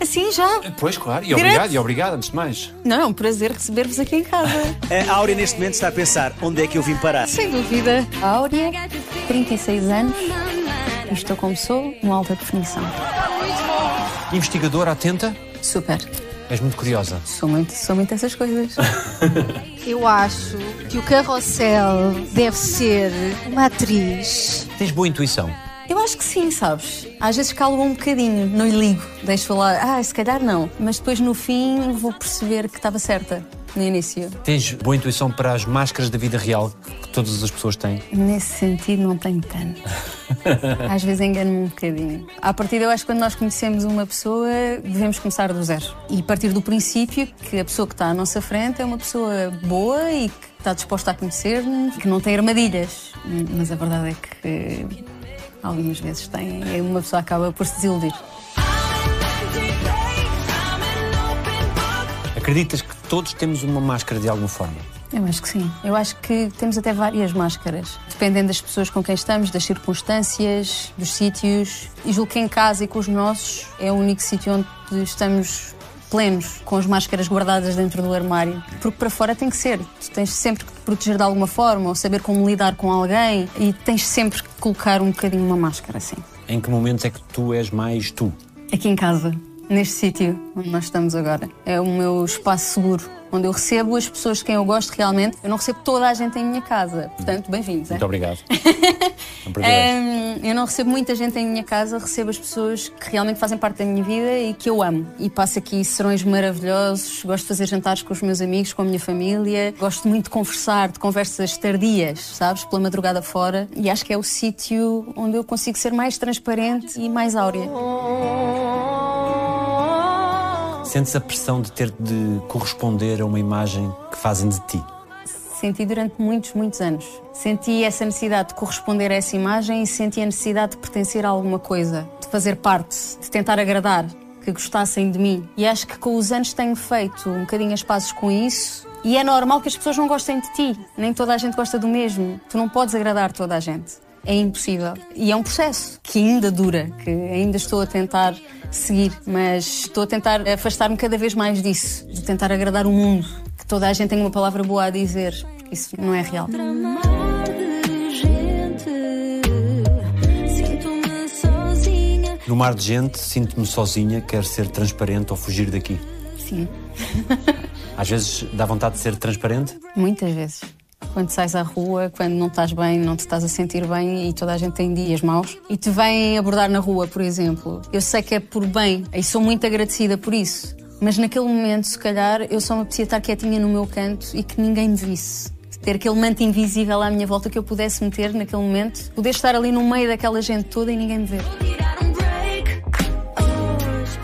Assim já? Pois, claro. E Direto. obrigado, e obrigado, antes de mais. Não, é um prazer receber-vos aqui em casa. A Áurea neste momento está a pensar onde é que eu vim parar. Sem dúvida. Áurea, 36 anos. E estou como sou, em alta definição. Investigadora atenta, Super. és muito curiosa. Sou muito, sou muito essas coisas. Eu acho que o Carrossel deve ser uma atriz. Tens boa intuição. Eu acho que sim, sabes? Às vezes calo um bocadinho, não lhe ligo. Deixo falar, ah, se calhar não. Mas depois no fim vou perceber que estava certa no início. Tens boa intuição para as máscaras da vida real que todas as pessoas têm. Nesse sentido, não tenho tanto. Às vezes engano-me um bocadinho. À partida, eu acho que quando nós conhecemos uma pessoa, devemos começar do zero. E partir do princípio que a pessoa que está à nossa frente é uma pessoa boa e que está disposta a conhecer-nos, que não tem armadilhas. Mas a verdade é que algumas vezes tem e uma pessoa acaba por se desiludir. Acreditas que todos temos uma máscara de alguma forma? Eu acho que sim. Eu acho que temos até várias máscaras, dependendo das pessoas com quem estamos, das circunstâncias, dos sítios. E julgo que em casa e com os nossos é o único sítio onde estamos plenos, com as máscaras guardadas dentro do armário. Porque para fora tem que ser. Tu tens sempre que te proteger de alguma forma, ou saber como lidar com alguém, e tens sempre que colocar um bocadinho uma máscara assim. Em que momentos é que tu és mais tu? Aqui em casa, neste sítio onde nós estamos agora. É o meu espaço seguro, onde eu recebo as pessoas de quem eu gosto realmente. Eu não recebo toda a gente em minha casa, portanto, bem-vindos. Muito é? obrigado. É um eu não recebo muita gente em minha casa, recebo as pessoas que realmente fazem parte da minha vida e que eu amo. E passo aqui serões maravilhosos, gosto de fazer jantares com os meus amigos, com a minha família, gosto muito de conversar, de conversas tardias, sabes, pela madrugada fora. E acho que é o sítio onde eu consigo ser mais transparente e mais áurea. Sentes a pressão de ter de corresponder a uma imagem que fazem de ti? Senti durante muitos, muitos anos. Senti essa necessidade de corresponder a essa imagem e senti a necessidade de pertencer a alguma coisa, de fazer parte, de tentar agradar, que gostassem de mim. E acho que com os anos tenho feito um bocadinho as pazes com isso. E é normal que as pessoas não gostem de ti. Nem toda a gente gosta do mesmo. Tu não podes agradar toda a gente. É impossível. E é um processo que ainda dura, que ainda estou a tentar seguir, mas estou a tentar afastar-me cada vez mais disso, de tentar agradar o mundo, que toda a gente tem uma palavra boa a dizer, porque isso não é real. No mar de gente, sinto-me sozinha, quero ser transparente ou fugir daqui. Sim, Às vezes dá vontade de ser transparente? muitas vezes. Quando sais à rua, quando não estás bem, não te estás a sentir bem e toda a gente tem dias maus e te vêm abordar na rua, por exemplo. Eu sei que é por bem e sou muito agradecida por isso. Mas naquele momento, se calhar, eu só me apetecia estar quietinha no meu canto e que ninguém me visse. Ter aquele manto invisível à minha volta que eu pudesse meter naquele momento. Poder estar ali no meio daquela gente toda e ninguém me ver.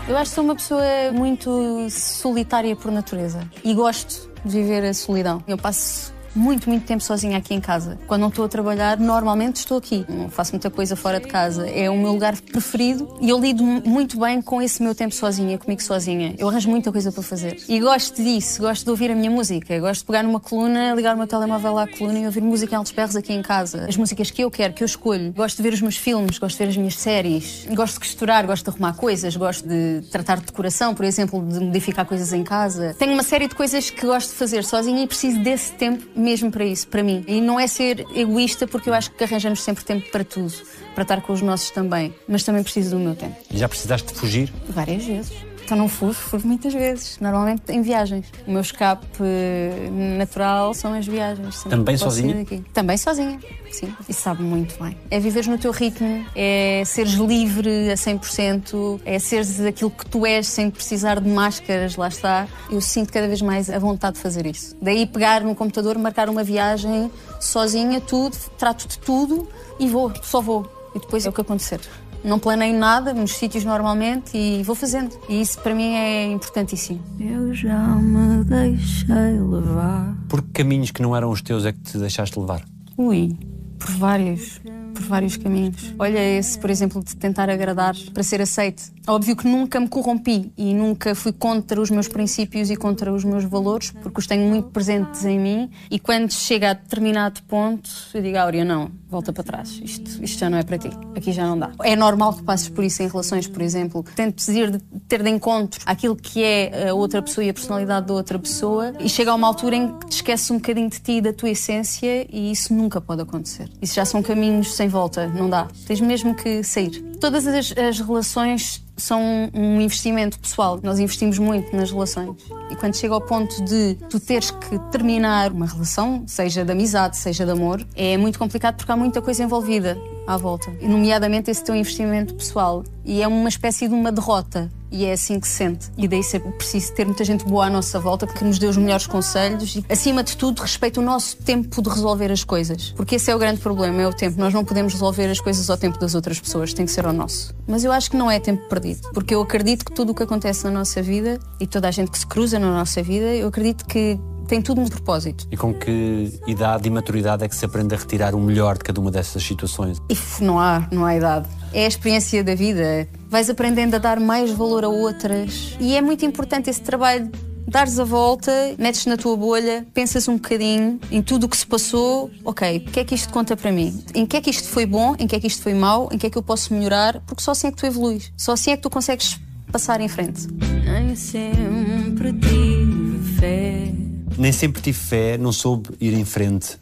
Eu acho que sou uma pessoa muito solitária por natureza e gosto de viver a solidão. Eu passo muito, muito tempo sozinha aqui em casa. Quando não estou a trabalhar, normalmente estou aqui. Não faço muita coisa fora de casa. É o meu lugar preferido e eu lido muito bem com esse meu tempo sozinha, comigo sozinha. Eu arranjo muita coisa para fazer. E gosto disso, gosto de ouvir a minha música. Gosto de pegar numa coluna, ligar o meu telemóvel à coluna e ouvir música em altos berros aqui em casa. As músicas que eu quero, que eu escolho. Gosto de ver os meus filmes, gosto de ver as minhas séries. Gosto de costurar, gosto de arrumar coisas, gosto de tratar de decoração, por exemplo, de modificar coisas em casa. Tenho uma série de coisas que gosto de fazer sozinha e preciso desse tempo mesmo para isso, para mim. E não é ser egoísta, porque eu acho que arranjamos sempre tempo para tudo, para estar com os nossos também. Mas também preciso do meu tempo. E já precisaste de fugir? Várias vezes. Então não fujo, fujo muitas vezes. Normalmente em viagens. O meu escape eh, natural são as viagens. Sempre Também sozinha? Também sozinha, sim. E sabe muito bem. É viveres no teu ritmo, é seres livre a 100%, é seres aquilo que tu és sem precisar de máscaras, lá está. Eu sinto cada vez mais a vontade de fazer isso. Daí pegar no computador, marcar uma viagem sozinha, tudo, trato de tudo e vou, só vou. E depois é o que acontecer. Não planeio nada nos sítios normalmente e vou fazendo. E isso para mim é importantíssimo. Eu já me deixei levar. Por que caminhos que não eram os teus é que te deixaste levar? Ui, por vários por vários caminhos. Olha esse, por exemplo, de tentar agradar para ser aceite. Óbvio que nunca me corrompi e nunca fui contra os meus princípios e contra os meus valores, porque os tenho muito presentes em mim. E quando chega a determinado ponto, eu digo, Áurea, não, volta para trás. Isto, isto já não é para ti. Aqui já não dá. É normal que passes por isso em relações, por exemplo. Tentes ir ter de encontro aquilo que é a outra pessoa e a personalidade da outra pessoa e chega a uma altura em que te esqueces um bocadinho de ti e da tua essência e isso nunca pode acontecer. Isso já são caminhos sem volta, não dá. Tens mesmo que sair. Todas as, as relações são um investimento pessoal. Nós investimos muito nas relações. E quando chega ao ponto de tu teres que terminar uma relação, seja de amizade, seja de amor, é muito complicado porque há muita coisa envolvida à volta. Nomeadamente esse teu investimento pessoal. E é uma espécie de uma derrota. E é assim que se sente. E daí é preciso ter muita gente boa à nossa volta que nos dê os melhores conselhos e, acima de tudo, respeita o nosso tempo de resolver as coisas. Porque esse é o grande problema, é o tempo. Nós não podemos resolver as coisas ao tempo das outras pessoas, tem que ser ao nosso. Mas eu acho que não é tempo perdido. Porque eu acredito que tudo o que acontece na nossa vida e toda a gente que se cruza na nossa vida, eu acredito que tem tudo um propósito. E com que idade e maturidade é que se aprende a retirar o melhor de cada uma dessas situações? If, não há, não há idade. É a experiência da vida. Vais aprendendo a dar mais valor a outras. E é muito importante esse trabalho dares a volta, metes na tua bolha, pensas um bocadinho em tudo o que se passou, ok, o que é que isto conta para mim? Em que é que isto foi bom? Em que é que isto foi mau? Em que é que eu posso melhorar? Porque só assim é que tu evoluís. Só assim é que tu consegues passar em frente. Nem sempre tive fé. Nem sempre tive fé, não soube ir em frente.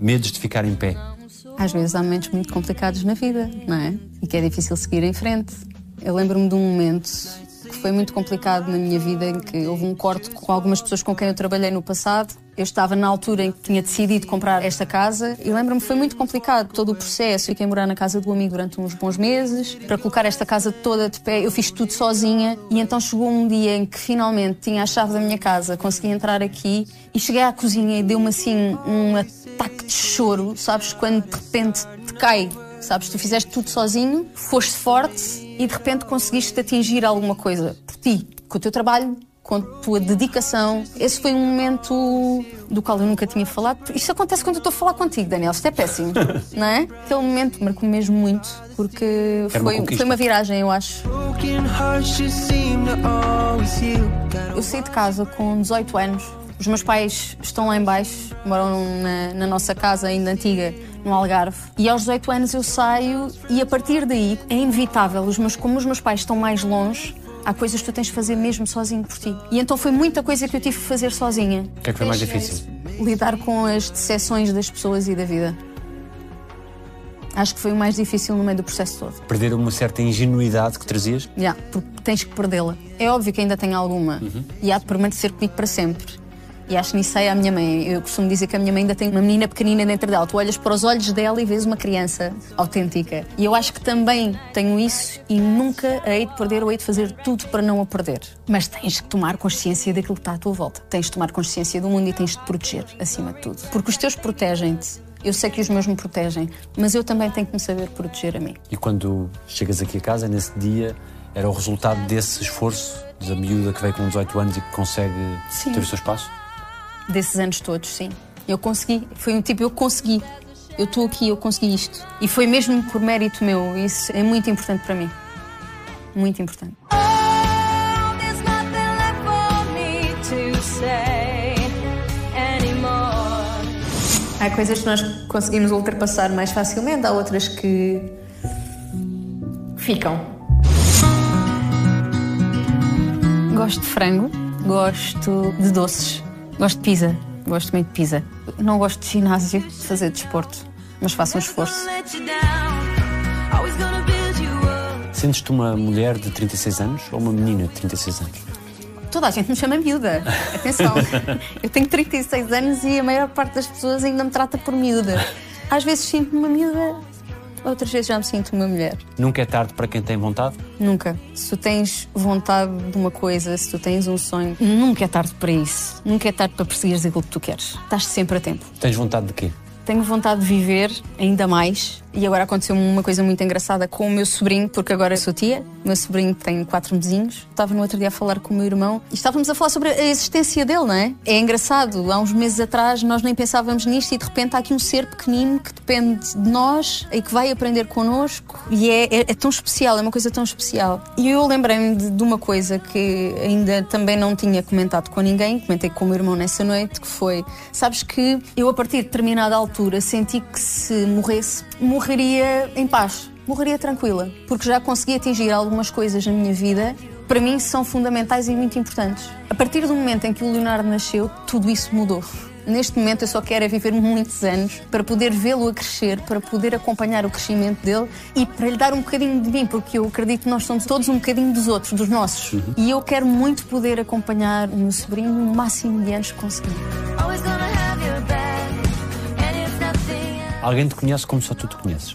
Medos de ficar em pé. Às vezes há momentos muito complicados na vida, não é? E que é difícil seguir em frente. Eu lembro-me de um momento que foi muito complicado na minha vida, em que houve um corte com algumas pessoas com quem eu trabalhei no passado. Eu estava na altura em que tinha decidido comprar esta casa e lembro-me foi muito complicado todo o processo. Fiquei morar na casa do amigo durante uns bons meses. Para colocar esta casa toda de pé, eu fiz tudo sozinha. E então chegou um dia em que finalmente tinha a chave da minha casa, consegui entrar aqui e cheguei à cozinha e deu-me assim um ataque de choro, sabes? Quando de repente te cai sabes? Tu fizeste tudo sozinho, foste forte e de repente conseguiste atingir alguma coisa por ti, com o teu trabalho, com a tua dedicação. Esse foi um momento do qual eu nunca tinha falado. Isto acontece quando eu estou a falar contigo, Daniel. Isto é péssimo, não é? Aquele momento marcou mesmo muito, porque foi, foi uma viragem, eu acho. Eu saí de casa com 18 anos. Os meus pais estão lá embaixo, moram na, na nossa casa ainda antiga no Algarve. E aos 18 anos eu saio e a partir daí é inevitável, os meus, como os meus pais estão mais longe, há coisas que tu tens de fazer mesmo sozinho por ti. E então foi muita coisa que eu tive que fazer sozinha. O que é que foi mais difícil? Lidar com as decepções das pessoas e da vida. Acho que foi o mais difícil no meio do processo todo. Perder uma certa ingenuidade que trazias? Já, yeah, porque tens que perdê-la. É óbvio que ainda tenho alguma uhum. e há de permanecer comigo para sempre. E acho que nisso é a minha mãe. Eu costumo dizer que a minha mãe ainda tem uma menina pequenina dentro dela. Tu olhas para os olhos dela e vês uma criança autêntica. E eu acho que também tenho isso e nunca a hei de perder ou hei de fazer tudo para não a perder. Mas tens que tomar consciência daquilo que está à tua volta. Tens de tomar consciência do mundo e tens de proteger, acima de tudo. Porque os teus protegem-te. Eu sei que os meus me protegem, mas eu também tenho que me saber proteger a mim. E quando chegas aqui a casa, nesse dia, era o resultado desse esforço da miúda que veio com 18 anos e que consegue Sim. ter o seu espaço? Desses anos todos, sim. Eu consegui. Foi um tipo, eu consegui. Eu estou aqui, eu consegui isto. E foi mesmo por mérito meu. Isso é muito importante para mim. Muito importante. Há coisas que nós conseguimos ultrapassar mais facilmente, há outras que ficam. Gosto de frango, gosto de doces. Gosto de pizza. Gosto muito de pizza. Não gosto de ginásio, de fazer desporto, mas faço um esforço. Sentes-te uma mulher de 36 anos ou uma menina de 36 anos? Toda a gente me chama miúda. Atenção, eu tenho 36 anos e a maior parte das pessoas ainda me trata por miúda. Às vezes sinto-me uma miúda, outras vezes já me sinto uma mulher. Nunca é tarde para quem tem vontade? Nunca. Se tu tens vontade de uma coisa, se tu tens um sonho, nunca é tarde para isso. Nunca é tarde para perseguires aquilo que tu queres. Estás sempre a tempo. Tens vontade de quê? Tenho vontade de viver ainda mais. E agora aconteceu uma coisa muito engraçada com o meu sobrinho, porque agora sou tia. O meu sobrinho tem quatro mesinhos. Estava no outro dia a falar com o meu irmão e estávamos a falar sobre a existência dele, não é? É engraçado. Há uns meses atrás nós nem pensávamos nisto e de repente há aqui um ser pequenino que depende de nós e que vai aprender connosco. E é, é, é tão especial, é uma coisa tão especial. E eu lembrei-me de, de uma coisa que ainda também não tinha comentado com ninguém, comentei com o meu irmão nessa noite, que foi: sabes que eu a partir de determinada altura senti que se morresse, morreria em paz, morreria tranquila, porque já consegui atingir algumas coisas na minha vida para mim são fundamentais e muito importantes. A partir do momento em que o Leonardo nasceu, tudo isso mudou. Neste momento eu só quero é viver muitos anos para poder vê-lo a crescer, para poder acompanhar o crescimento dele e para lhe dar um bocadinho de mim, porque eu acredito que nós somos todos um bocadinho dos outros, dos nossos. Uhum. E eu quero muito poder acompanhar o meu sobrinho o máximo de anos que conseguir. Alguém te conhece como só tu te conheces?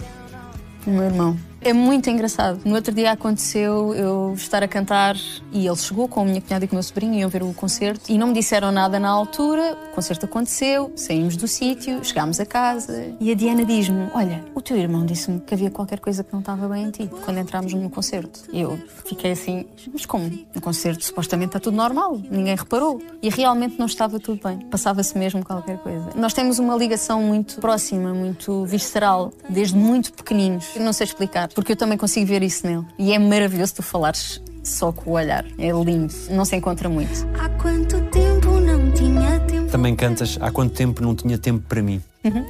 O meu irmão. É muito engraçado. No outro dia aconteceu eu estar a cantar e ele chegou com a minha cunhada e com o meu sobrinho e iam ver o concerto e não me disseram nada na altura. O concerto aconteceu, saímos do sítio, chegámos a casa e a Diana diz-me: Olha, o teu irmão disse-me que havia qualquer coisa que não estava bem em ti quando entrámos no concerto. Eu fiquei assim: Mas como? No concerto supostamente está tudo normal, ninguém reparou. E realmente não estava tudo bem. Passava-se mesmo qualquer coisa. Nós temos uma ligação muito próxima, muito visceral, desde muito pequeninos. Eu não sei explicar porque eu também consigo ver isso nele. E é maravilhoso tu falares só com o olhar. É lindo, não se encontra muito. Há quanto tempo não tinha tempo. Também cantas Há quanto tempo não tinha tempo para mim. Uhum.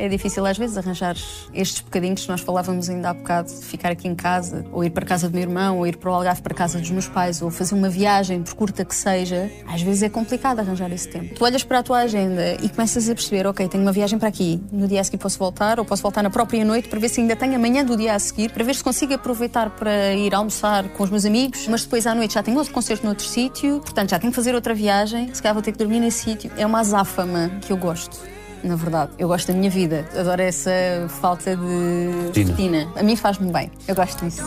É difícil às vezes arranjar estes bocadinhos que nós falávamos ainda há bocado, de ficar aqui em casa, ou ir para casa do meu irmão, ou ir para o Algarve para casa dos meus pais, ou fazer uma viagem, por curta que seja. Às vezes é complicado arranjar esse tempo. Tu olhas para a tua agenda e começas a perceber, ok, tenho uma viagem para aqui, no dia a seguir posso voltar, ou posso voltar na própria noite para ver se ainda tenho amanhã do dia a seguir, para ver se consigo aproveitar para ir almoçar com os meus amigos, mas depois à noite já tenho outro concerto noutro sítio, portanto já tenho que fazer outra viagem, se calhar vou ter que dormir nesse sítio. É uma azáfama que eu gosto na verdade. Eu gosto da minha vida. Adoro essa falta de rotina. A mim faz-me bem. Eu gosto disso.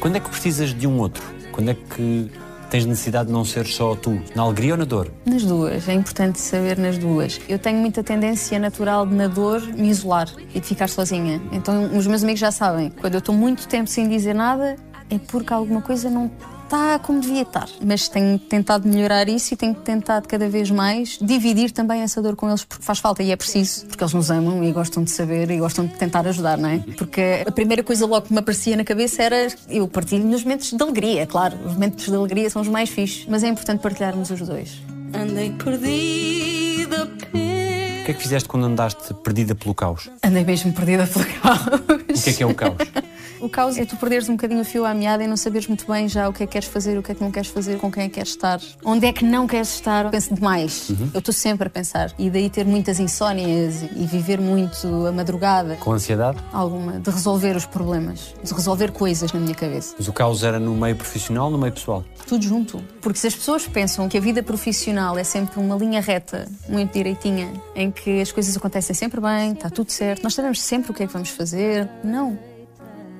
Quando é que precisas de um outro? Quando é que tens necessidade de não ser só tu? Na alegria ou na dor? Nas duas. É importante saber nas duas. Eu tenho muita tendência natural de, na dor, me isolar e de ficar sozinha. Então, os meus amigos já sabem. Quando eu estou muito tempo sem dizer nada, é porque alguma coisa não está como devia estar. Mas tenho tentado melhorar isso e tenho tentado cada vez mais dividir também essa dor com eles, porque faz falta e é preciso, porque eles nos amam e gostam de saber e gostam de tentar ajudar, não é? Porque a primeira coisa logo que me aparecia na cabeça era eu partilho nos momentos de alegria, claro. Os momentos de alegria são os mais fixos, mas é importante partilharmos os dois. Andei perdida. O que é que fizeste quando andaste perdida pelo caos? Andei mesmo perdida pelo caos. O que é que é o caos? O caos é tu perderes um bocadinho o fio à meada e não saberes muito bem já o que é que queres fazer, o que é que não queres fazer, com quem é que queres estar, onde é que não queres estar. Penso demais. Uhum. Eu estou sempre a pensar. E daí ter muitas insónias e viver muito a madrugada. Com ansiedade? Alguma. De resolver os problemas, de resolver coisas na minha cabeça. Mas o caos era no meio profissional, no meio pessoal? Tudo junto. Porque se as pessoas pensam que a vida profissional é sempre uma linha reta, muito direitinha, em que as coisas acontecem sempre bem, está tudo certo, nós sabemos sempre o que é que vamos fazer. Não.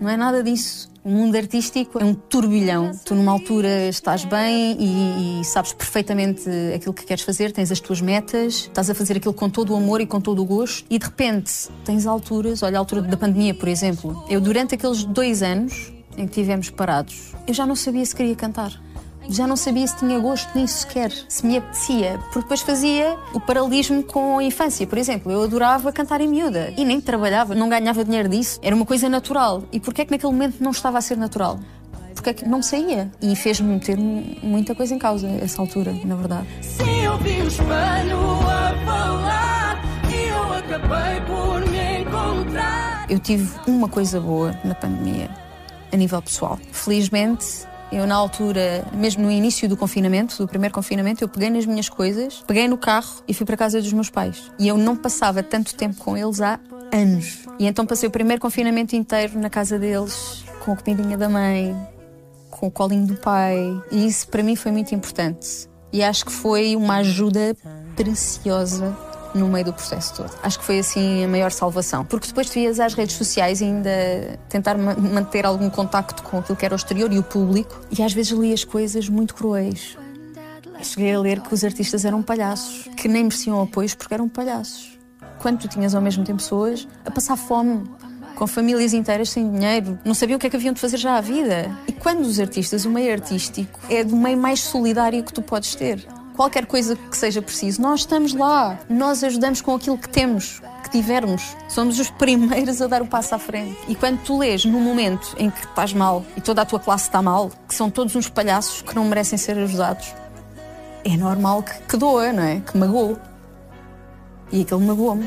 Não é nada disso. O mundo artístico é um turbilhão. Tu, numa altura, estás bem e, e, sabes perfeitamente aquilo que queres fazer, tens as tuas metas, estás a fazer aquilo com todo o amor e com todo o gosto, e de repente tens alturas, olha a altura da pandemia, por exemplo. Eu, durante aqueles dois anos em que estivemos parados, eu já não sabia se queria cantar já não sabia se tinha gosto nisso sequer, se me apetecia, porque depois fazia o paralelismo com a infância. Por exemplo, eu adorava cantar em miúda e nem trabalhava, não ganhava dinheiro disso, era uma coisa natural. E porquê é que naquele momento não estava a ser natural? Porque é que não saía? E fez-me meter muita coisa em causa essa altura, na verdade. Sim, eu vi o espelho a falar eu acabei por me encontrar. Eu tive uma coisa boa na pandemia, a nível pessoal. Felizmente, eu, na altura, mesmo no início do confinamento, do primeiro confinamento, eu peguei nas minhas coisas, peguei no carro e fui para a casa dos meus pais. E eu não passava tanto tempo com eles há anos. E então passei o primeiro confinamento inteiro na casa deles, com a comidinha da mãe, com o colinho do pai. E isso para mim foi muito importante. E acho que foi uma ajuda preciosa no meio do processo todo. Acho que foi assim a maior salvação. Porque depois tu ias às redes sociais e ainda tentar ma manter algum contacto com aquilo que era o exterior e o público, e às vezes lias coisas muito cruéis. Cheguei a ler que os artistas eram palhaços, que nem mereciam apoios porque eram palhaços. Quando tu tinhas ao mesmo tempo pessoas a passar fome, com famílias inteiras sem dinheiro, não sabiam o que é que haviam de fazer já à vida. E quando os artistas, o meio artístico é do meio mais solidário que tu podes ter. Qualquer coisa que seja preciso, nós estamos lá, nós ajudamos com aquilo que temos, que tivermos. Somos os primeiros a dar o passo à frente. E quando tu lês num momento em que estás mal e toda a tua classe está mal, que são todos uns palhaços que não merecem ser ajudados, é normal que, que doa, não é? Que magoou. E aquele magoou-me.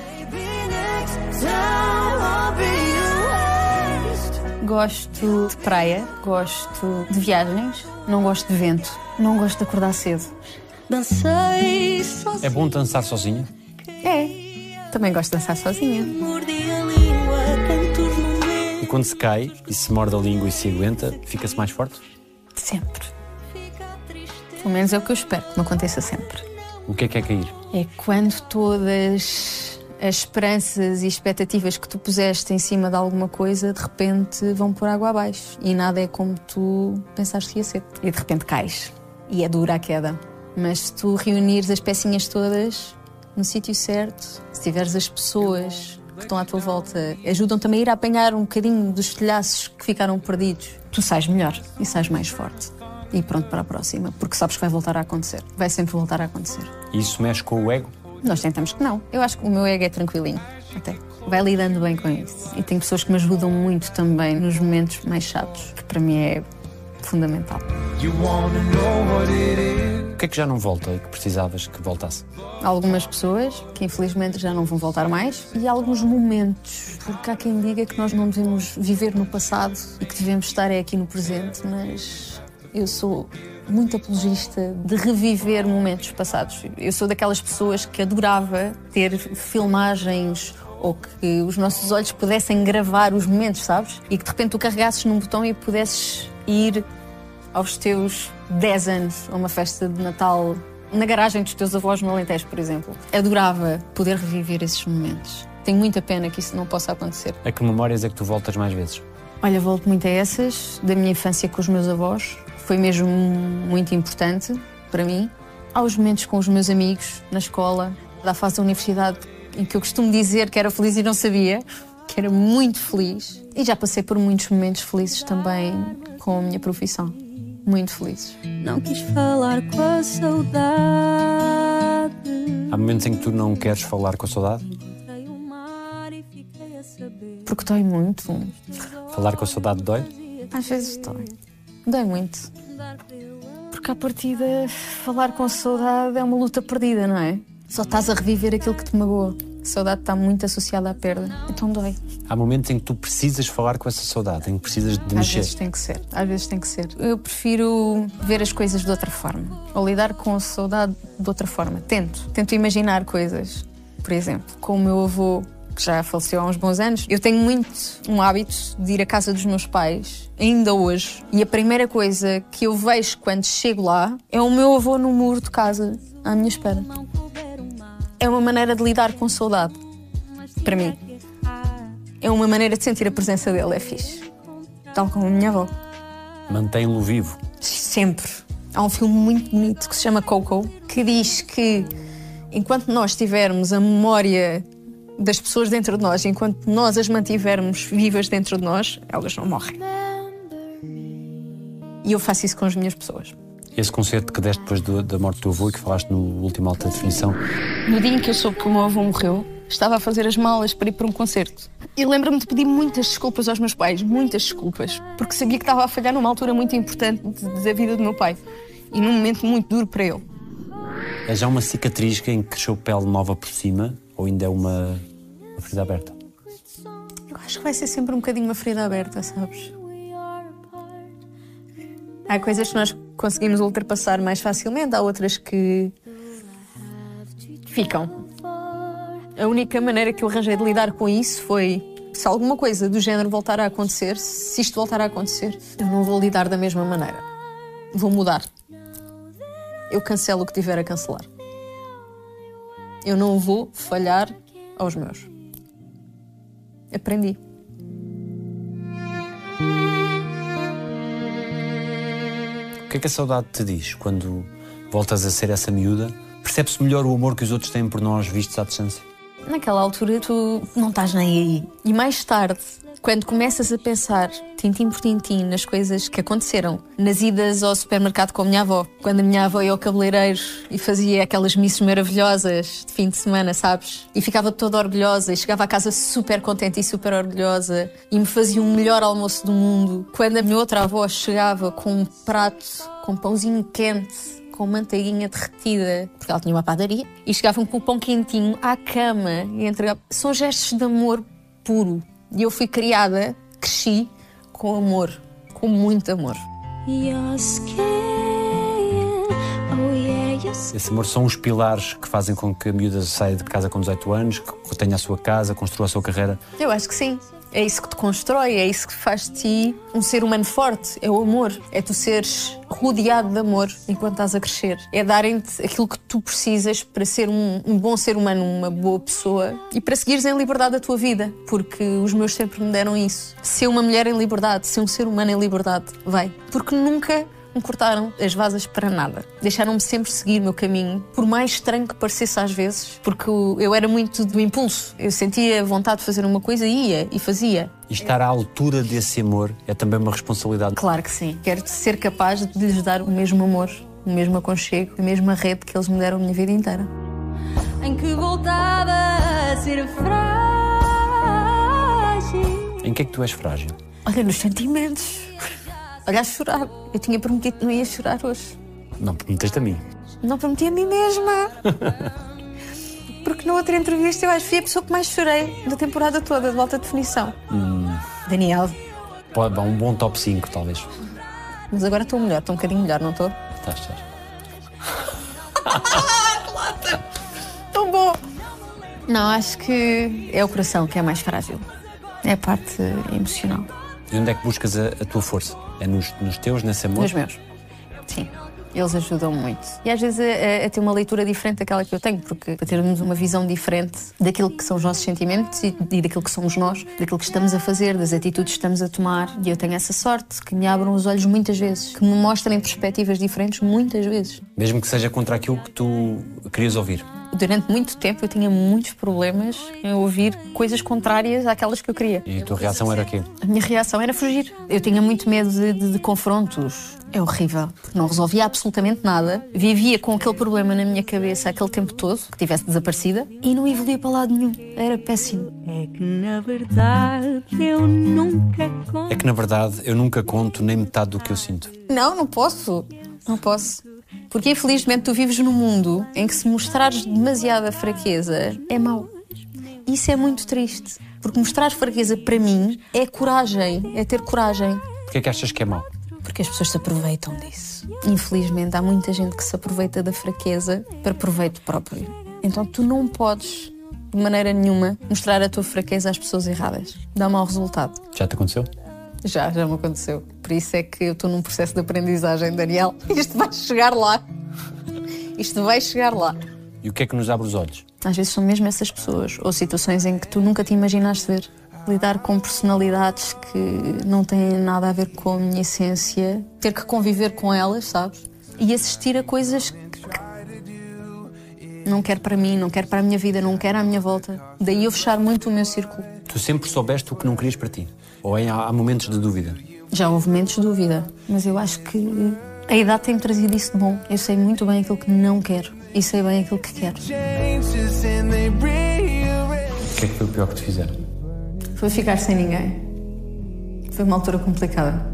Gosto de praia, gosto de viagens, não gosto de vento, não gosto de acordar cedo. Dancei sozinha, É bom dançar sozinha? É, também gosto de dançar sozinha. E quando se cai e se morde a língua e se aguenta, fica-se mais forte? Sempre. Pelo menos é o que eu espero que me aconteça sempre. O que é que é cair? É quando todas as esperanças e expectativas que tu puseste em cima de alguma coisa de repente vão por água abaixo e nada é como tu pensaste que ia ser. E de repente cais. E é dura a queda. Mas se tu reunires as pecinhas todas no sítio certo, se tiveres as pessoas que estão à tua volta, ajudam também a ir a apanhar um bocadinho dos telhaços que ficaram perdidos, tu sais melhor e sais mais forte. E pronto para a próxima, porque sabes que vai voltar a acontecer. Vai sempre voltar a acontecer. E isso mexe com o ego? Nós tentamos que não. Eu acho que o meu ego é tranquilinho, até. Vai lidando bem com isso. E tem pessoas que me ajudam muito também nos momentos mais chatos, que para mim é fundamental. O que é que já não volta e que precisavas que voltasse? Há algumas pessoas que infelizmente já não vão voltar mais e alguns momentos, porque há quem diga que nós não devemos viver no passado e que devemos estar é aqui no presente, mas eu sou muito apologista de reviver momentos passados. Eu sou daquelas pessoas que adorava ter filmagens ou que os nossos olhos pudessem gravar os momentos, sabes? E que de repente tu carregasses num botão e pudesses ir aos teus 10 anos a uma festa de Natal na garagem dos teus avós no Alentejo, por exemplo. Adorava poder reviver esses momentos. Tenho muita pena que isso não possa acontecer. A que memórias é que tu voltas mais vezes? Olha, volto muito a essas, da minha infância com os meus avós. Foi mesmo muito importante para mim. Aos momentos com os meus amigos na escola, da fase da universidade, em que eu costumo dizer que era feliz e não sabia, que era muito feliz. E já passei por muitos momentos felizes também com a minha profissão. Muito felizes. Não quis falar com a saudade. Há momentos em que tu não queres falar com a saudade? A. Porque dói muito. Falar com a saudade dói? Às vezes dói. Dói muito. Porque à partida, falar com saudade é uma luta perdida, não é? Só estás a reviver aquilo que te magoou. A saudade está muito associada à perda. Então dói. Há momentos em que tu precisas falar com essa saudade, em que precisas de Às mexer. vezes tem que ser. Às vezes tem que ser. Eu prefiro ver as coisas de outra forma. Ou lidar com a saudade de outra forma. Tento. Tento imaginar coisas. Por exemplo, com o meu avô, que já faleceu há uns bons anos, eu tenho muito um hábito de ir à casa dos meus pais, ainda hoje. E a primeira coisa que eu vejo quando chego lá é o meu avô no muro de casa, à minha espera. É uma maneira de lidar com saudade. Para mim. É uma maneira de sentir a presença dele, é fixe. Tal como a minha avó. Mantém-lo vivo. Sempre. Há um filme muito bonito que se chama Coco, que diz que enquanto nós tivermos a memória das pessoas dentro de nós, enquanto nós as mantivermos vivas dentro de nós, elas não morrem. E eu faço isso com as minhas pessoas. Esse concerto que deste depois do- da morte do teu avô e que falaste no último alta definição, No dia em que eu soube que o meu avô morreu, estava a fazer as malas para ir para um concerto. E lembro-me de pedir muitas desculpas aos meus pais, muitas desculpas, porque sabia que estava a falhar numa altura muito importante da vida do meu pai e num momento muito duro para ele. é já uma cicatriz em que cresceu pele nova por cima ou ainda é uma, uma ferida aberta? Eu acho que vai ser sempre um bocadinho uma ferida aberta, sabes? Há coisas que nós conseguimos ultrapassar mais facilmente, há outras que ficam. A única maneira que eu arranjei de lidar com isso foi se alguma coisa do género voltar a acontecer, se isto voltar a acontecer, eu não vou lidar da mesma maneira. Vou mudar. Eu cancelo o que tiver a cancelar. Eu não vou falhar aos meus. Aprendi. O que é que a saudade te diz quando voltas a ser essa miúda, percebe-se melhor o amor que os outros têm por nós vistos à distância? Naquela altura tu não estás nem aí. E mais tarde, quando começas a pensar, tintim por tintim, nas coisas que aconteceram, nas idas ao supermercado com a minha avó, quando a minha avó ia ao cabeleireiro e fazia aquelas missas maravilhosas de fim de semana, sabes? E ficava toda orgulhosa e chegava à casa super contente e super orgulhosa e me fazia o melhor almoço do mundo. Quando a minha outra avó chegava com um prato com pãozinho quente com manteiguinha derretida, porque ela tinha uma padaria, e chegavam com o pão quentinho à cama e entregavam. São gestos de amor puro. E eu fui criada, cresci com amor, com muito amor. Esse amor são os pilares que fazem com que a miúda saia de casa com 18 anos, que tenha a sua casa, construa a sua carreira. Eu acho que sim. É isso que te constrói, é isso que faz de ti um ser humano forte. É o amor. É tu seres rodeado de amor enquanto estás a crescer. É darem-te aquilo que tu precisas para ser um, um bom ser humano, uma boa pessoa e para seguires em liberdade a tua vida. Porque os meus sempre me deram isso. Ser uma mulher em liberdade, ser um ser humano em liberdade. Vai. Porque nunca me cortaram as vasas para nada. Deixaram-me sempre seguir o meu caminho, por mais estranho que parecesse às vezes, porque eu era muito do impulso. Eu sentia vontade de fazer uma coisa e ia e fazia. E estar à altura desse amor é também uma responsabilidade. Claro que sim. Quero ser capaz de lhes dar o mesmo amor, o mesmo aconchego, a mesma rede que eles me deram a minha vida inteira. Em que voltava a ser frágil. Em que é que tu és frágil? Olha, nos sentimentos. Olha, a chorar. Eu tinha prometido que não ia chorar hoje. Não prometeste a mim. Não prometi a mim mesma. Porque na outra entrevista eu acho que fui a pessoa que mais chorei da temporada toda de volta de definição. Daniel. Pode um bom top 5, talvez. Mas agora estou melhor, estou um bocadinho melhor, não estou? Estás, estás. Tão bom! Não, acho que é o coração que é mais frágil. É a parte emocional. E onde é que buscas a, a tua força? É nos, nos teus, nesse amor? Nos meus. Sim. Eles ajudam muito. E às vezes a, a ter uma leitura diferente daquela que eu tenho, porque para termos uma visão diferente daquilo que são os nossos sentimentos e, e daquilo que somos nós, daquilo que estamos a fazer, das atitudes que estamos a tomar. E eu tenho essa sorte, que me abram os olhos muitas vezes, que me mostrem perspectivas diferentes muitas vezes. Mesmo que seja contra aquilo que tu querias ouvir. Durante muito tempo eu tinha muitos problemas em ouvir coisas contrárias àquelas que eu queria. E a tua reação era o quê? A minha reação era fugir. Eu tinha muito medo de, de- de confrontos. É horrível. Não resolvia absolutamente nada. Vivia com aquele problema na minha cabeça aquele tempo todo, que tivesse desaparecida, e não evoluía para lado nenhum. Era péssimo. É que na verdade eu nunca É que na verdade eu nunca conto nem metade do que eu sinto. Não, não posso. Não posso. Porque infelizmente tu vives num mundo em que se mostrares demasiada fraqueza é mau. Isso é muito triste. Porque mostrar fraqueza para mim é coragem, é ter coragem. Porquê é que achas que é mau? Porque as pessoas se aproveitam disso. Infelizmente, há muita gente que se aproveita da fraqueza para proveito próprio. Então, tu não podes, de maneira nenhuma, mostrar a tua fraqueza às pessoas erradas. Dá mau resultado. Já te aconteceu? Já, já me aconteceu. Por isso é que eu estou num processo de aprendizagem, Daniel. Isto vai chegar lá. Isto vai chegar lá. E o que é que nos abre os olhos? Às vezes são mesmo essas pessoas, ou situações em que tu nunca te imaginaste ver. Lidar com personalidades que não têm nada a ver com a minha essência, ter que conviver com elas, sabes? E assistir a coisas que não quero para mim, não quero para a minha vida, não quero à minha volta. Daí eu fechar muito o meu círculo. Tu sempre soubeste o que não querias para ti? Ou em- há, momentos de dúvida? Já houve momentos de dúvida, mas eu acho que a idade tem-me trazido isso de bom. Eu sei muito bem aquilo que não quero e sei bem aquilo que quero. O que é que foi o pior que te fizeram? Foi ficar sem ninguém. Foi uma altura complicada.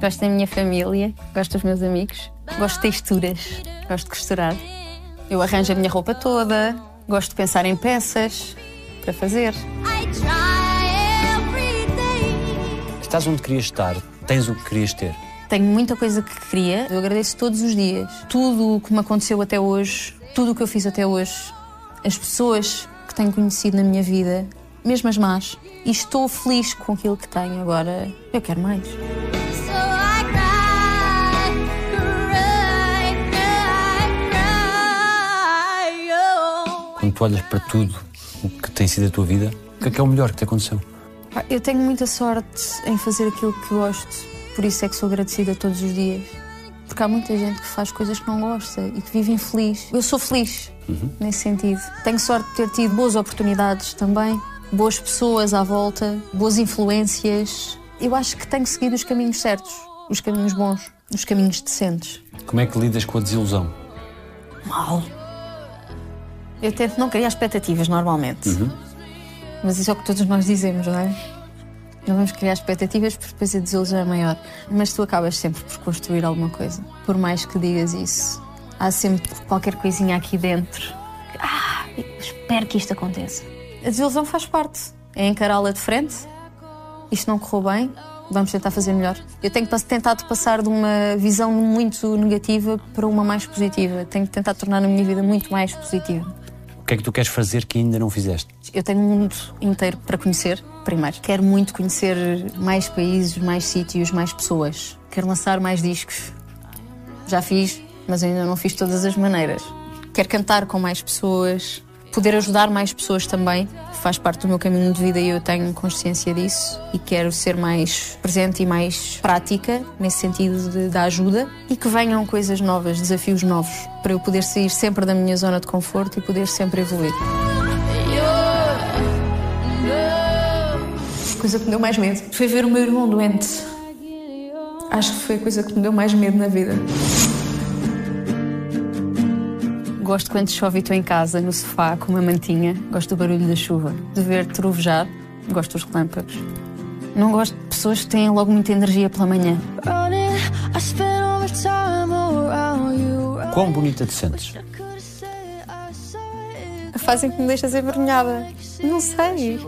Gosto da minha família, gosto dos meus amigos, gosto de texturas, gosto de costurar. Eu arranjo a minha roupa toda, gosto de pensar em peças para fazer. Estás onde querias estar, tens o que querias ter. Tenho muita coisa que queria, eu agradeço todos os dias. Tudo o que me aconteceu até hoje, tudo o que eu fiz até hoje, as pessoas que tenho conhecido na minha vida, mesmo as más. E estou feliz com aquilo que tenho agora. Eu quero mais. Oh. Quando tu olhas para tudo o que tem sido a tua vida, o que é que é o melhor que te aconteceu? Pá, Eu tenho muita sorte em fazer aquilo que gosto, por isso é que sou agradecida todos os dias. Porque há muita gente que faz coisas que não gosta e que vive infeliz. Eu sou feliz nesse sentido. Tenho sorte de ter tido boas oportunidades também, boas pessoas à volta, boas influências. Eu acho que tenho seguido os caminhos certos, os caminhos bons, os caminhos decentes. Como é que lidas com a desilusão? Mal. Eu tento não criar expectativas normalmente. Mas isso é o que todos nós dizemos, não é? Não vamos criar expectativas porque depois a desilusão é maior. Mas tu acabas sempre por construir alguma coisa. Por mais que digas isso, há sempre qualquer coisinha aqui dentro. Ah, espero que isto aconteça. A desilusão faz parte. É encará-la de frente. Isto não correu bem. Vamos tentar fazer melhor. Eu tenho tentado passar de uma visão muito negativa para uma mais positiva. Tenho tentado tornar a minha vida muito mais positiva. Que é que tu queres fazer que ainda não fizeste? Eu tenho um mundo inteiro para conhecer, primeiro. Quero muito conhecer mais países, mais sítios, mais pessoas. Quero lançar mais discos. Já fiz, mas ainda não fiz todas as maneiras. Quero cantar com mais pessoas, poder ajudar mais pessoas também. Faz parte do meu caminho de vida e eu tenho consciência disso. E quero ser mais presente e mais prática nesse sentido da ajuda e que venham coisas novas, desafios novos, para eu poder sair sempre da minha zona de conforto e poder sempre evoluir. A coisa que me deu mais medo foi ver o meu irmão doente. Acho que foi a coisa que me deu mais medo na vida. Gosto quando chove e estou em casa, no sofá, com uma mantinha. Gosto do barulho da chuva. De ver trovejar. Gosto dos relâmpagos. Não gosto de pessoas que têm logo muita energia pela manhã. Quão bonita te sentes? Fazem que me deixas envergonhada. Não sei.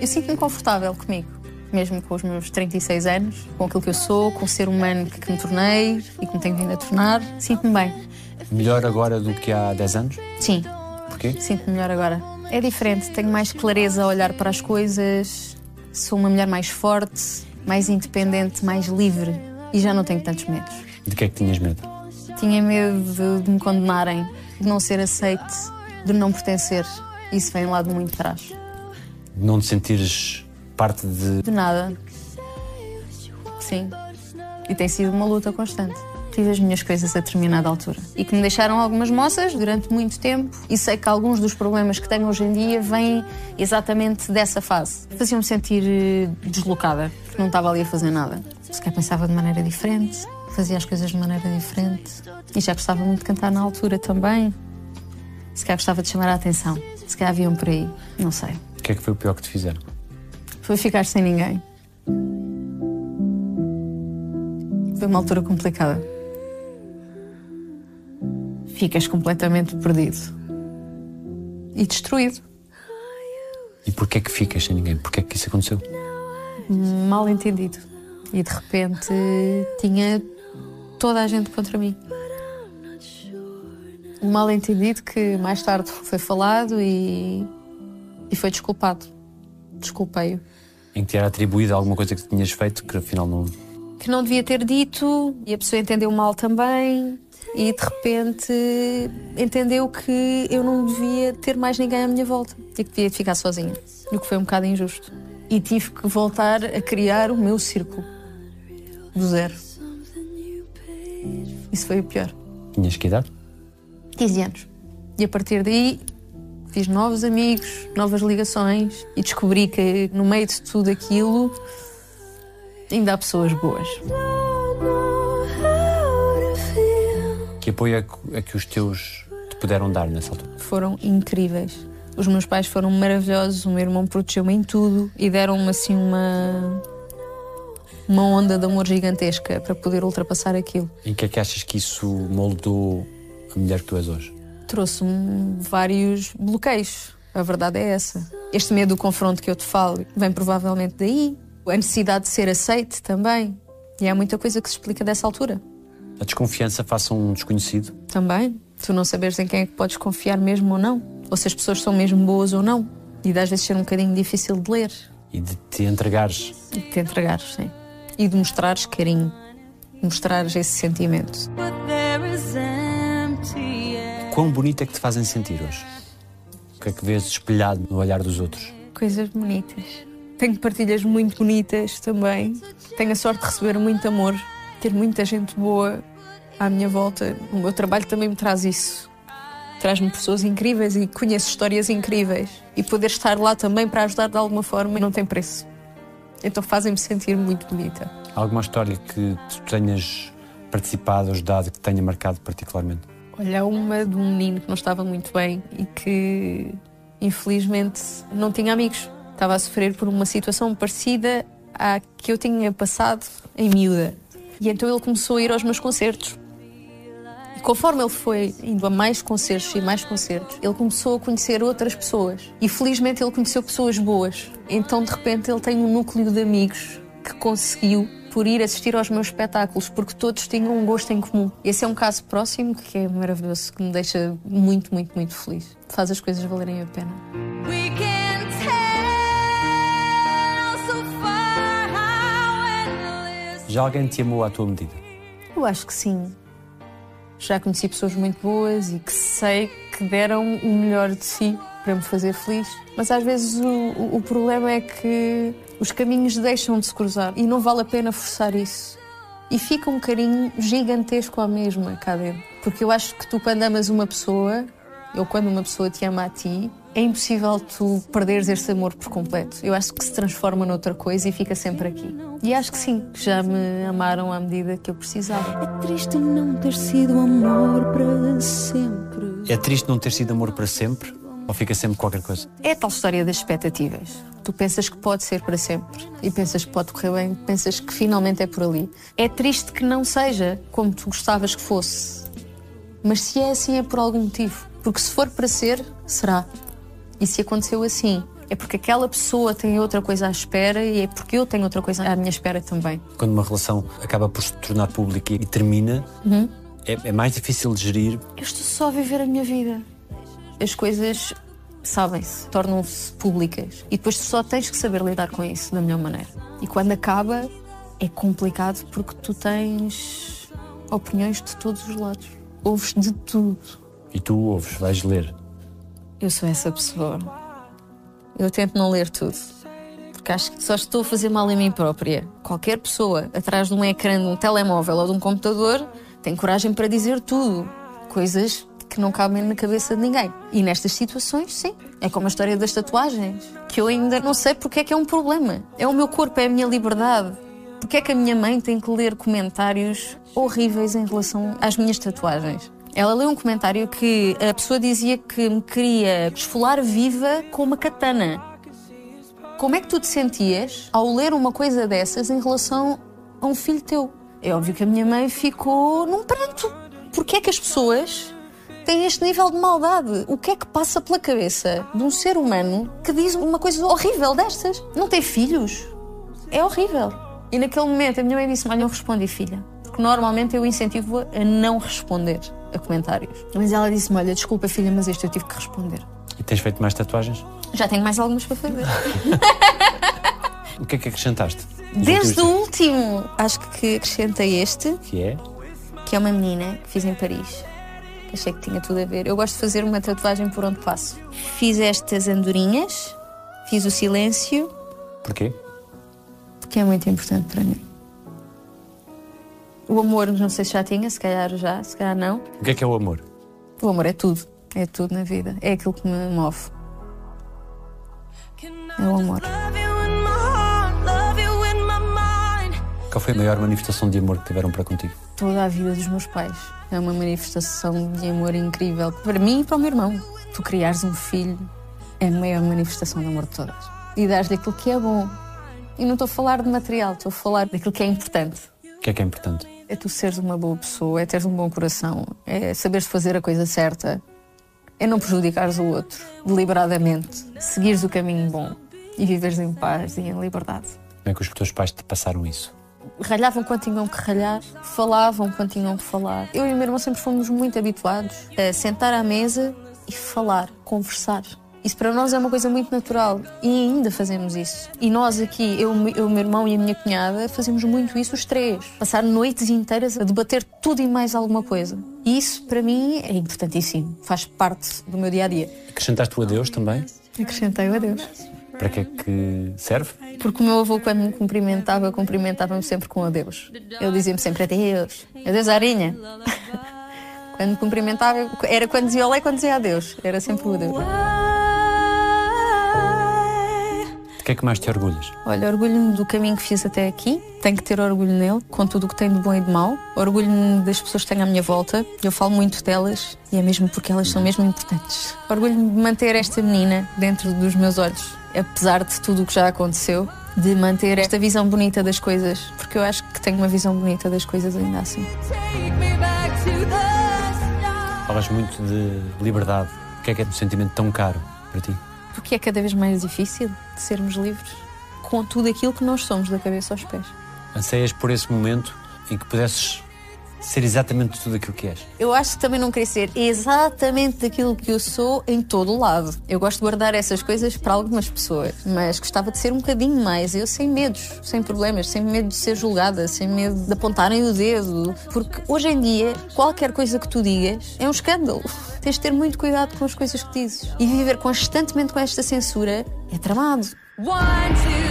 Eu sinto-me confortável comigo. Mesmo com os meus 36 anos, com aquilo que eu sou, com o ser humano que me tornei e que me tenho vindo a tornar, sinto-me bem. Melhor agora do que há 10 anos? Sim, Porquê? sinto-me melhor agora. É diferente, tenho mais clareza a olhar para as coisas, sou uma mulher mais forte, mais independente, mais livre e já não tenho tantos medos. De que é que tinhas medo? Tinha medo de, me condenarem, de não ser aceite, de não pertencer. Isso vem lá de muito trás. De não te sentires parte de. De nada. Sim. E tem sido uma luta constante. Tive as minhas coisas a determinada altura. E que me deixaram algumas moças durante muito tempo. E sei que alguns dos problemas que tenho hoje em dia vêm exatamente dessa fase. Fazia-me sentir eh, deslocada, porque não estava ali a fazer nada. Se calhar pensava de maneira diferente, fazia as coisas de maneira diferente. E já gostava muito de cantar na altura também. Se calhar gostava de chamar a atenção. Se calhar haviam por aí. Não sei. O que é que foi o pior que te fizeram? Foi ficar sem ninguém. Foi uma altura complicada. Ficas completamente perdido. E destruído. E porquê é que ficas sem ninguém? Porquê é que isso aconteceu? Mal entendido. E de repente tinha toda a gente contra mim. Um mal entendido que mais tarde foi falado e, e foi desculpado. Desculpei-o. Em que te era atribuída alguma coisa que tinhas feito que afinal não. que não devia ter dito e a pessoa entendeu mal também e de repente entendeu que eu não devia ter mais ninguém à minha volta e que devia ficar sozinha, o que foi um bocado injusto. E tive que voltar a criar o meu círculo do zero. Isso foi o pior. Tinhas que idade? 15 anos. E a partir daí fiz novos amigos, novas ligações e descobri que no meio de tudo aquilo ainda há pessoas boas. Apoio é que, é que os teus te puderam dar nessa altura? foram incríveis. Os meus pais foram maravilhosos, o meu irmão protegeu-me em tudo e deram-me assim uma uma onda de amor gigantesca para poder ultrapassar aquilo. Em que é que achas que isso moldou a mulher que tu és hoje? Trouxe-me vários bloqueios. A verdade é essa. Este medo do confronto que eu te falo vem provavelmente daí. A necessidade de ser aceite também. E há muita coisa que se explica dessa altura. A desconfiança face a um desconhecido? Também. Tu não saberes em quem é que podes confiar mesmo ou não. Ou se as pessoas são mesmo boas ou não. E de às vezes ser um bocadinho difícil de ler. E de te entregares E de te entregares, sim. E de mostrares carinho. Mostrares esse sentimento. Quão bonito é que te fazem sentir hoje? O que é que vês espelhado no olhar dos outros? Coisas bonitas. Tenho partilhas muito bonitas também. Tenho a sorte de receber muito amor, ter muita gente boa à minha volta. O meu trabalho também me traz isso. Traz-me pessoas incríveis e conheço histórias incríveis. E poder estar lá também para ajudar de alguma forma não tem preço. Então fazem-me sentir muito bonita. Alguma história que tu tenhas participado, ajudado, que tenha marcado particularmente? Olha, uma de um menino que não estava muito bem e que infelizmente não tinha amigos. Estava a sofrer por uma situação parecida à que eu tinha passado em miúda. E então ele começou a ir aos meus concertos. Conforme ele foi indo a mais concertos e mais concertos, ele começou a conhecer outras pessoas. E felizmente ele conheceu pessoas boas. Então de repente ele tem um núcleo de amigos que conseguiu por ir assistir aos meus espetáculos, porque todos tinham um gosto em comum. Esse é um caso próximo que é maravilhoso, que me deixa muito, muito, muito feliz. Faz as coisas valerem a pena. Já alguém te amou à tua medida? Eu acho que sim. Já conheci pessoas muito boas e que sei que deram o melhor de si para me fazer feliz. Mas às vezes o, o- problema é que os caminhos deixam de se cruzar e não vale a pena forçar isso. E fica um carinho gigantesco à mesma cá dentro. Porque eu acho que tu, quando amas uma pessoa, ou quando uma pessoa te ama a ti, é impossível tu perderes esse amor por completo. Eu acho que se transforma noutra coisa e fica sempre aqui. E acho que sim, que já me amaram à medida que eu precisava. É triste não ter sido amor para sempre. É triste não ter sido amor para sempre? Ou fica sempre qualquer coisa? É a tal história das expectativas. Tu pensas que pode ser para sempre e pensas que pode correr bem, pensas que finalmente é por ali. É triste que não seja como tu gostavas que fosse. Mas se é assim é por algum motivo. Porque se for para ser, será. E se aconteceu assim, é porque aquela pessoa tem outra coisa à espera e é porque eu tenho outra coisa à minha espera também. Quando uma relação acaba por se tornar pública e termina, é, é mais difícil de gerir. Eu estou só a viver a minha vida. As coisas sabem-se, tornam-se públicas. E depois tu só tens que saber lidar com isso da melhor maneira. E quando acaba, é complicado porque tu tens opiniões de todos os lados. Ouves de tudo. E tu ouves, vais ler. Eu sou essa pessoa. Eu tento não ler tudo. Porque acho que só estou a fazer mal a mim própria. Qualquer pessoa atrás de um ecrã de um telemóvel ou de um computador tem coragem para dizer tudo. Coisas que não cabem na cabeça de ninguém. E nestas situações, sim. É como a história das tatuagens. Que eu ainda não sei porque é que é um problema. É o meu corpo, é a minha liberdade. Porque é que a minha mãe tem que ler comentários horríveis em relação às minhas tatuagens? Ela leu um comentário que a pessoa dizia que me queria esfolar viva com uma katana. Como é que tu te sentias ao ler uma coisa dessas em relação a um filho teu? É óbvio que a minha mãe ficou num pranto. Porquê é que as pessoas têm este nível de maldade? O que é que passa pela cabeça de um ser humano que diz uma coisa horrível destas? Não tem filhos? É horrível. E naquele momento a minha mãe disse-me: Olha, não respondi, filha. Porque normalmente eu incentivo a não responder a comentários. Mas ela disse-me: Olha, desculpa, filha, mas este eu tive que responder. E tens feito mais tatuagens? Já tenho mais algumas para fazer. O que é que acrescentaste? Desde o último, acho que acrescentei este? Que é? que é uma menina que fiz em Paris. Que achei que tinha tudo a ver. Eu gosto de fazer uma tatuagem por onde passo. Fiz estas andorinhas, fiz o silêncio, Porquê? porque é muito importante para mim. O amor, não sei se já tinha, se calhar já, se calhar não. O que é que é o amor? O amor é tudo. É tudo na vida. É aquilo que me move. É o amor. Qual foi a maior manifestação de amor que tiveram para contigo? Toda a vida dos meus pais é uma manifestação de amor incrível para mim e para o meu irmão. Tu criares um filho é a maior manifestação de amor de todas. E dar-lhe aquilo que é bom. E não estou a falar de material, estou a falar daquilo que é importante. O que é que é importante? É tu seres uma boa pessoa, é teres um bom coração, é saberes fazer a coisa certa, é não prejudicares o outro deliberadamente, seguires o caminho bom e viveres em paz e em liberdade. Como é que os teus pais te passaram isso? Ralhavam quando tinham que ralhar, falavam quando tinham que falar. Eu e o meu irmão sempre fomos muito habituados a sentar à mesa e falar, conversar. Isso para nós é uma coisa muito natural e ainda fazemos isso. E nós aqui, eu, eu, o meu irmão e a minha cunhada, fazemos muito isso os três. Passar noites inteiras a debater tudo e mais alguma coisa. E isso para mim é importantíssimo. Faz parte do meu dia a dia. Acrescentaste o adeus também? Acrescentei o adeus. Para que é que serve? Porque o meu avô, quando me cumprimentava, cumprimentava-me sempre com adeus. Ele dizia-me sempre adeus. Adeus, Arinha. quando me cumprimentava, era quando dizia olá e quando dizia adeus. Era sempre o adeus. Que é que mais te orgulhas? Olha, orgulho-me do caminho que fiz até aqui. Tenho que ter orgulho nele, com tudo o que tem de bom e de mau. Orgulho-me das pessoas que tenho à minha volta. Eu falo muito delas e é mesmo porque elas são mesmo importantes. Orgulho-me de manter esta menina dentro dos meus olhos, apesar de tudo o que já aconteceu. De manter esta visão bonita das coisas, porque eu acho que tenho uma visão bonita das coisas ainda assim. Falas muito de liberdade. O que é que é um sentimento tão caro para ti? Porque é cada vez mais difícil de sermos livres com tudo aquilo que nós somos da cabeça aos pés. Anseias por esse momento em que pudesses ser exatamente tudo aquilo que és. Eu acho que também não queria ser exatamente daquilo que eu sou em todo o lado. Eu gosto de guardar essas coisas para algumas pessoas, mas gostava de ser um bocadinho mais. Eu sem medos, sem problemas, sem medo de ser julgada, sem medo de apontarem o dedo. Porque hoje em dia, qualquer coisa que tu digas é um escândalo. Tens de ter muito cuidado com as coisas que dizes. E viver constantemente com esta censura é tramado. One, two,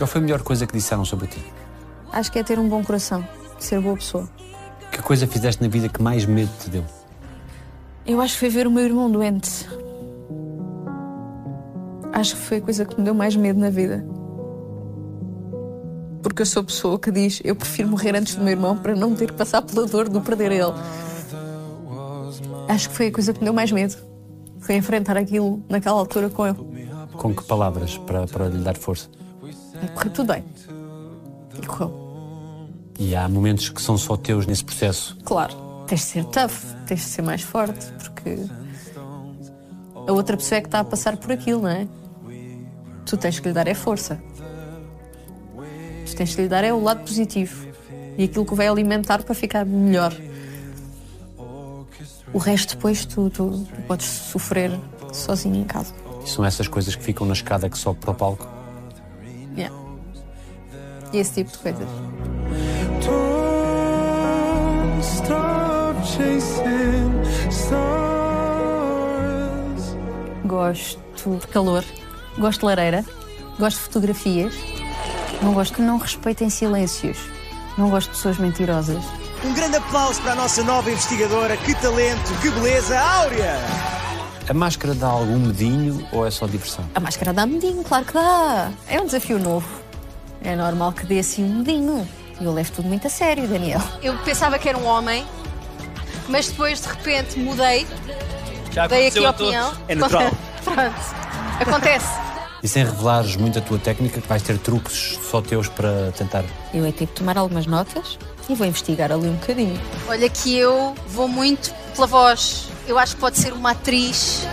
Qual foi a melhor coisa que disseram sobre ti? Acho que é ter um bom coração, ser boa pessoa. Que coisa fizeste na vida que mais medo te deu? Eu acho que foi ver o meu irmão doente. Acho que foi a coisa que me deu mais medo na vida. Porque eu sou a pessoa que diz eu prefiro morrer antes do meu irmão para não ter que passar pela dor de perder ele. Acho que foi a coisa que me deu mais medo. Foi enfrentar aquilo naquela altura com ele. Com que palavras para, para lhe dar força? E correu tudo bem. E correu. E há momentos que são só teus nesse processo. Claro, tens de ser tough, tens de ser mais forte, porque a outra pessoa é que está a passar por aquilo, não é? Tu tens que lhe dar é força. Tu tens que lhe dar é o lado positivo e aquilo que vai alimentar para ficar melhor. O resto depois tu, tu, tu podes sofrer sozinho em casa. E são essas coisas que ficam na escada que sobe para o palco. Yeah. E esse tipo de coisas. Gosto de calor, gosto de lareira, gosto de fotografias, não gosto que não respeitem silêncios, não gosto de pessoas mentirosas. Um grande aplauso para a nossa nova investigadora. Que talento, que beleza, Áurea! A máscara dá algum medinho ou é só diversão? A máscara dá medinho, claro que dá. É um desafio novo. É normal que dê assim um medinho. E eu levo tudo muito a sério, Daniel. Eu pensava que era um homem, mas depois de repente mudei, Já dei aqui a a todos. opinião. É natural. Pronto. Acontece. E sem revelares muito a tua técnica, que vais ter truques só teus para tentar. Eu é ter que tomar algumas notas e vou investigar ali um bocadinho. Olha que eu vou muito pela voz. Eu acho que pode ser uma atriz.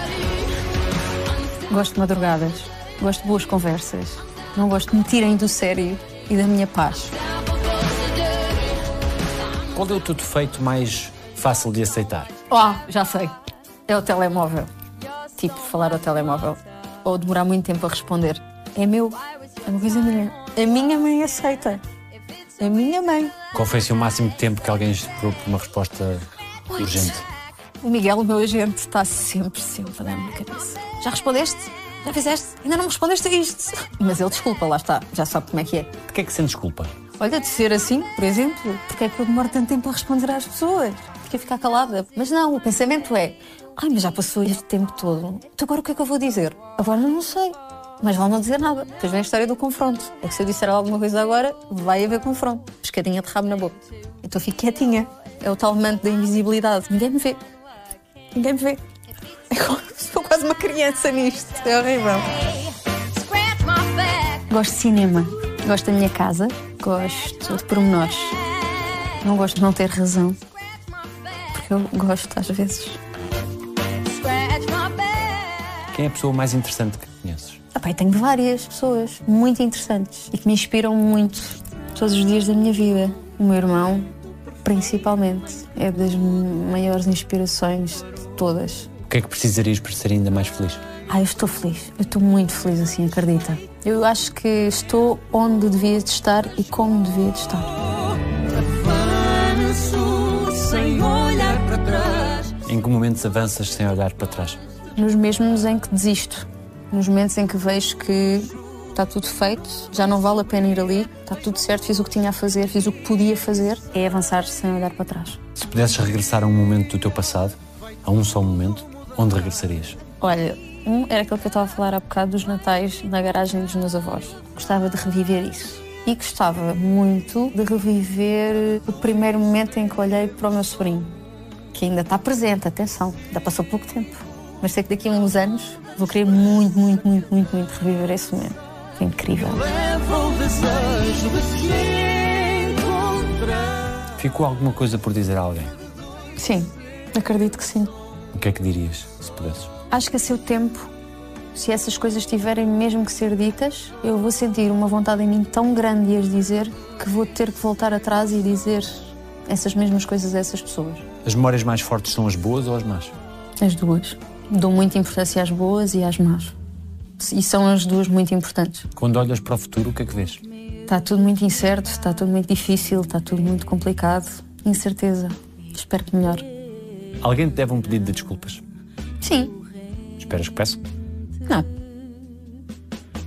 Gosto de madrugadas, gosto de boas conversas, não gosto de me tirem do sério e da minha paz. Qual é o teu defeito mais fácil de aceitar? Oh, já sei. É o telemóvel. Tipo, falar ao telemóvel. Ou demorar muito tempo a responder. É meu. É uma coisa minha. A minha mãe aceita. A minha mãe. Qual foi assim, o máximo de tempo que alguém esperou por uma resposta urgente? O Miguel, o meu agente, está sempre, sempre a dar-me na cabeça. Já respondeste? Já fizeste? Ainda não me respondeste a isto. Mas ele desculpa, lá está. Já sabe como é que é. De que é que sentes culpa? Olha, de ser assim, por exemplo, porque é que eu demoro tanto tempo a responder às pessoas? Porque a ficar calada. Mas não, o pensamento é: ai, mas já passou este tempo todo. Então agora o que é que eu vou dizer? Agora não sei. Mas vão não dizer nada. Depois vem a história do confronto. É que se eu disser alguma coisa agora, vai haver confronto. Pescadinha de rabo na boca. Então fico quietinha. É o tal manto da invisibilidade. Ninguém me vê. Ninguém me vê. É for quase uma criança nisto. É horrível. Gosto de cinema. Gosto da minha casa. Gosto de pormenores. Não gosto de não ter razão. Porque eu gosto às vezes. Scratch my back. Quem é a pessoa mais interessante que conheces? Ah, eu tenho várias pessoas muito interessantes e que me inspiram muito todos os dias da minha vida. O meu irmão, principalmente, é das maiores inspirações todas. O que é que precisarias para ser ainda mais feliz? Ah, eu estou feliz. Eu estou muito feliz assim, acredita. Eu acho que estou onde devia de estar e como devia de estar. Avanço sem olhar para trás. Em que momentos avanças sem olhar para trás? nos mesmos em que desisto, nos momentos em que vejo que está tudo feito, já não vale a pena ir ali, está tudo certo, fiz o que tinha a fazer, fiz o que podia fazer, é avançar sem olhar para trás. Se pudesses regressar a um momento do teu passado, a um só momento, onde regressarias? Olha, um era aquele que eu estava a falar há bocado dos natais na garagem dos meus avós. Gostava de reviver isso. E gostava muito de reviver o primeiro momento em que olhei para o meu sobrinho, que ainda está presente, atenção, ainda passou pouco tempo. Mas sei que daqui a uns anos vou querer muito, muito, muito, muito, muito reviver esse momento. Foi incrível. Ficou alguma coisa por dizer a alguém? Sim, acredito que sim. O que é que dirias, se pudesses? Acho que a seu tempo, se essas coisas tiverem mesmo que ser ditas, eu vou sentir uma vontade em mim tão grande de as dizer que vou ter que voltar atrás e dizer essas mesmas coisas a essas pessoas. As memórias mais fortes são as boas ou as más? As duas. Dou muita importância às boas e às más. E são as duas muito importantes. Quando olhas para o futuro, o que é que vês? Está tudo muito incerto, está tudo muito difícil, está tudo muito complicado. Incerteza. Espero que melhore. Alguém te deve um pedido de desculpas. Sim. Esperas que peça? Não.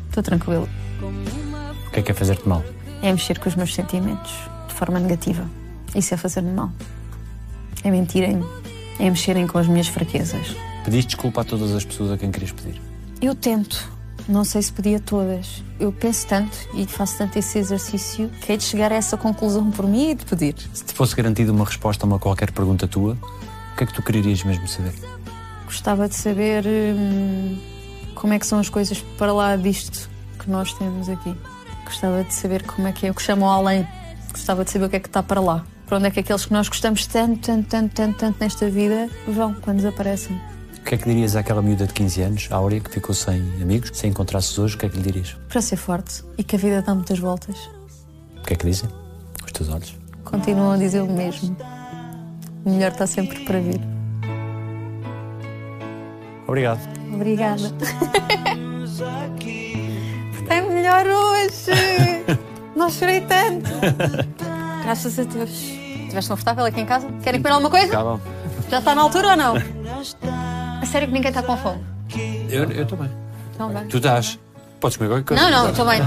Estou tranquilo. O que é que é fazer-te mal? É mexer com os meus sentimentos de forma negativa. Isso é fazer-me mal. É mentirem. É mexerem com as minhas fraquezas. Pediste desculpa a todas as pessoas a quem querias pedir. Eu tento. Não sei se podia todas. Eu penso tanto e faço tanto esse exercício que é de chegar a essa conclusão por mim e de pedir. Se te fosse garantida uma resposta a uma qualquer pergunta tua, que é que tu querias mesmo saber? Gostava de saber hum, como é que são as coisas para lá disto que nós temos aqui. Gostava de saber como é que é o que chamam além. Gostava de saber o que é que está para lá. Para onde é que aqueles que nós gostamos tanto, tanto, tanto, tanto, tanto nesta vida vão quando desaparecem. O que é que dirias àquela miúda de 15 anos, Áurea, que ficou sem amigos, se encontrasses hoje, o que é que lhe dirias? Para ser forte e que a vida dá muitas voltas. O que é que dizem? Os teus olhos. Continuam a dizer o mesmo. O melhor está sempre para vir. Obrigado. Obrigada. Está melhor hoje. Não chorei tanto. Graças a Deus. Estiveste confortável aqui em casa? Querem comer alguma coisa? Tá bom. Já está na altura ou não? A sério que ninguém está com fome? Eu, eu também. Então vai. Tu estás. Podes comer qualquer coisa. Não, não, estou bem.